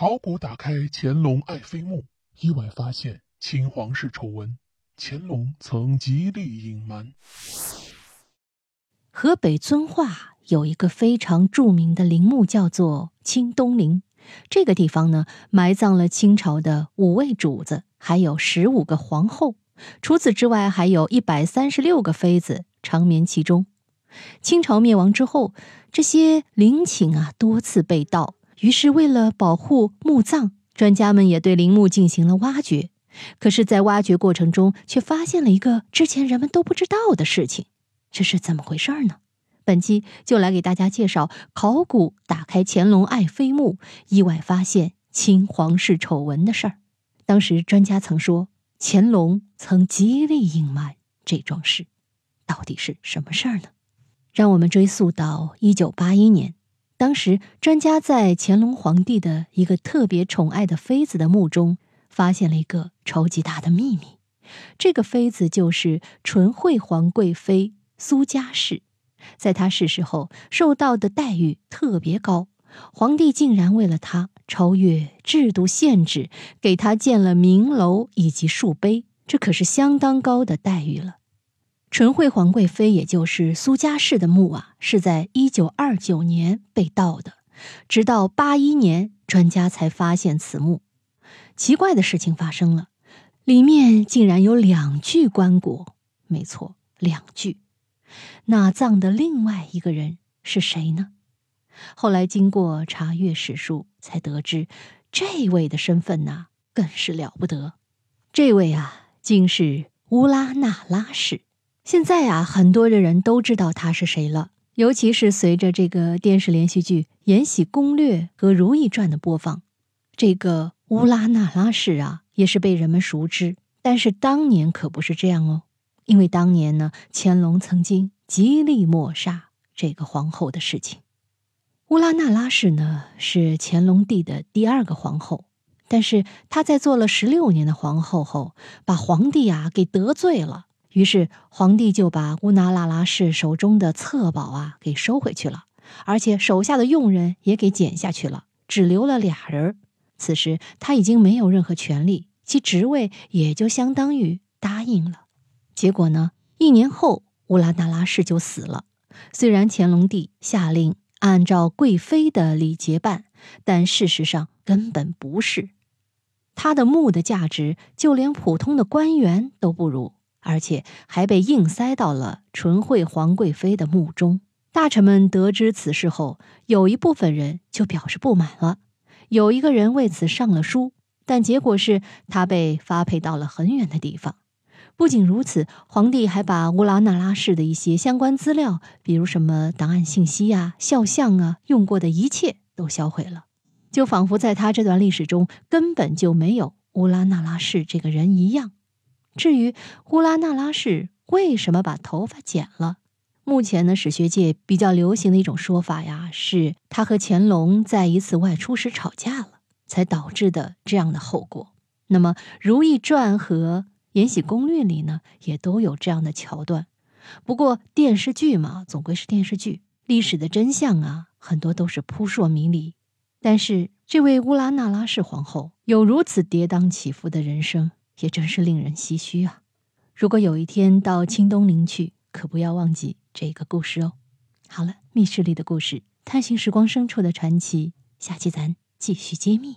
考古打开乾隆爱妃墓，意外发现亲皇室丑闻，乾隆曾极力隐瞒。河北遵化有一个非常著名的陵墓，叫做清东陵。这个地方呢，埋葬了清朝的五位主子，还有十五个皇后。除此之外，还有一百三十六个妃子长眠其中。清朝灭亡之后，这些陵寝啊多次被盗。于是，为了保护墓葬，专家们也对陵墓进行了挖掘。可是，在挖掘过程中，却发现了一个之前人们都不知道的事情。这是怎么回事呢？本期就来给大家介绍考古打开乾隆爱妃墓，意外发现清皇室丑闻的事儿。当时专家曾说，乾隆曾极力隐瞒这桩事，到底是什么事儿呢？让我们追溯到一九八一年。当时，专家在乾隆皇帝的一个特别宠爱的妃子的墓中，发现了一个超级大的秘密。这个妃子就是纯惠皇贵妃苏嘉氏，在她逝世后，受到的待遇特别高。皇帝竟然为了她超越制度限制，给她建了明楼以及树碑，这可是相当高的待遇了。纯惠皇贵妃，也就是苏家氏的墓啊，是在一九二九年被盗的，直到八一年，专家才发现此墓。奇怪的事情发生了，里面竟然有两具棺椁。没错，两具。那葬的另外一个人是谁呢？后来经过查阅史书，才得知，这位的身份呐，更是了不得。这位啊，竟是乌拉那拉氏。现在啊，很多的人都知道他是谁了。尤其是随着这个电视连续剧《延禧攻略》和《如懿传》的播放，这个乌拉那拉氏啊，也是被人们熟知。但是当年可不是这样哦，因为当年呢，乾隆曾经极力抹杀这个皇后的事情。乌拉那拉氏呢，是乾隆帝的第二个皇后，但是她在做了十六年的皇后后，把皇帝啊给得罪了。于是皇帝就把乌拉那拉氏手中的册宝啊给收回去了，而且手下的佣人也给减下去了，只留了俩人。此时他已经没有任何权利，其职位也就相当于答应了。结果呢，一年后乌拉那拉氏就死了。虽然乾隆帝下令按照贵妃的礼节办，但事实上根本不是。他的墓的价值就连普通的官员都不如。而且还被硬塞到了纯惠皇贵妃的墓中。大臣们得知此事后，有一部分人就表示不满了。有一个人为此上了书，但结果是他被发配到了很远的地方。不仅如此，皇帝还把乌拉那拉氏的一些相关资料，比如什么档案信息啊、肖像啊，用过的一切都销毁了，就仿佛在他这段历史中根本就没有乌拉那拉氏这个人一样。至于乌拉那拉氏为什么把头发剪了，目前呢史学界比较流行的一种说法呀，是他和乾隆在一次外出时吵架了，才导致的这样的后果。那么《如懿传》和《延禧攻略》里呢，也都有这样的桥段。不过电视剧嘛，总归是电视剧，历史的真相啊，很多都是扑朔迷离。但是这位乌拉那拉氏皇后有如此跌宕起伏的人生。也真是令人唏嘘啊！如果有一天到清东陵去，可不要忘记这个故事哦。好了，密室里的故事，探寻时光深处的传奇，下期咱继续揭秘。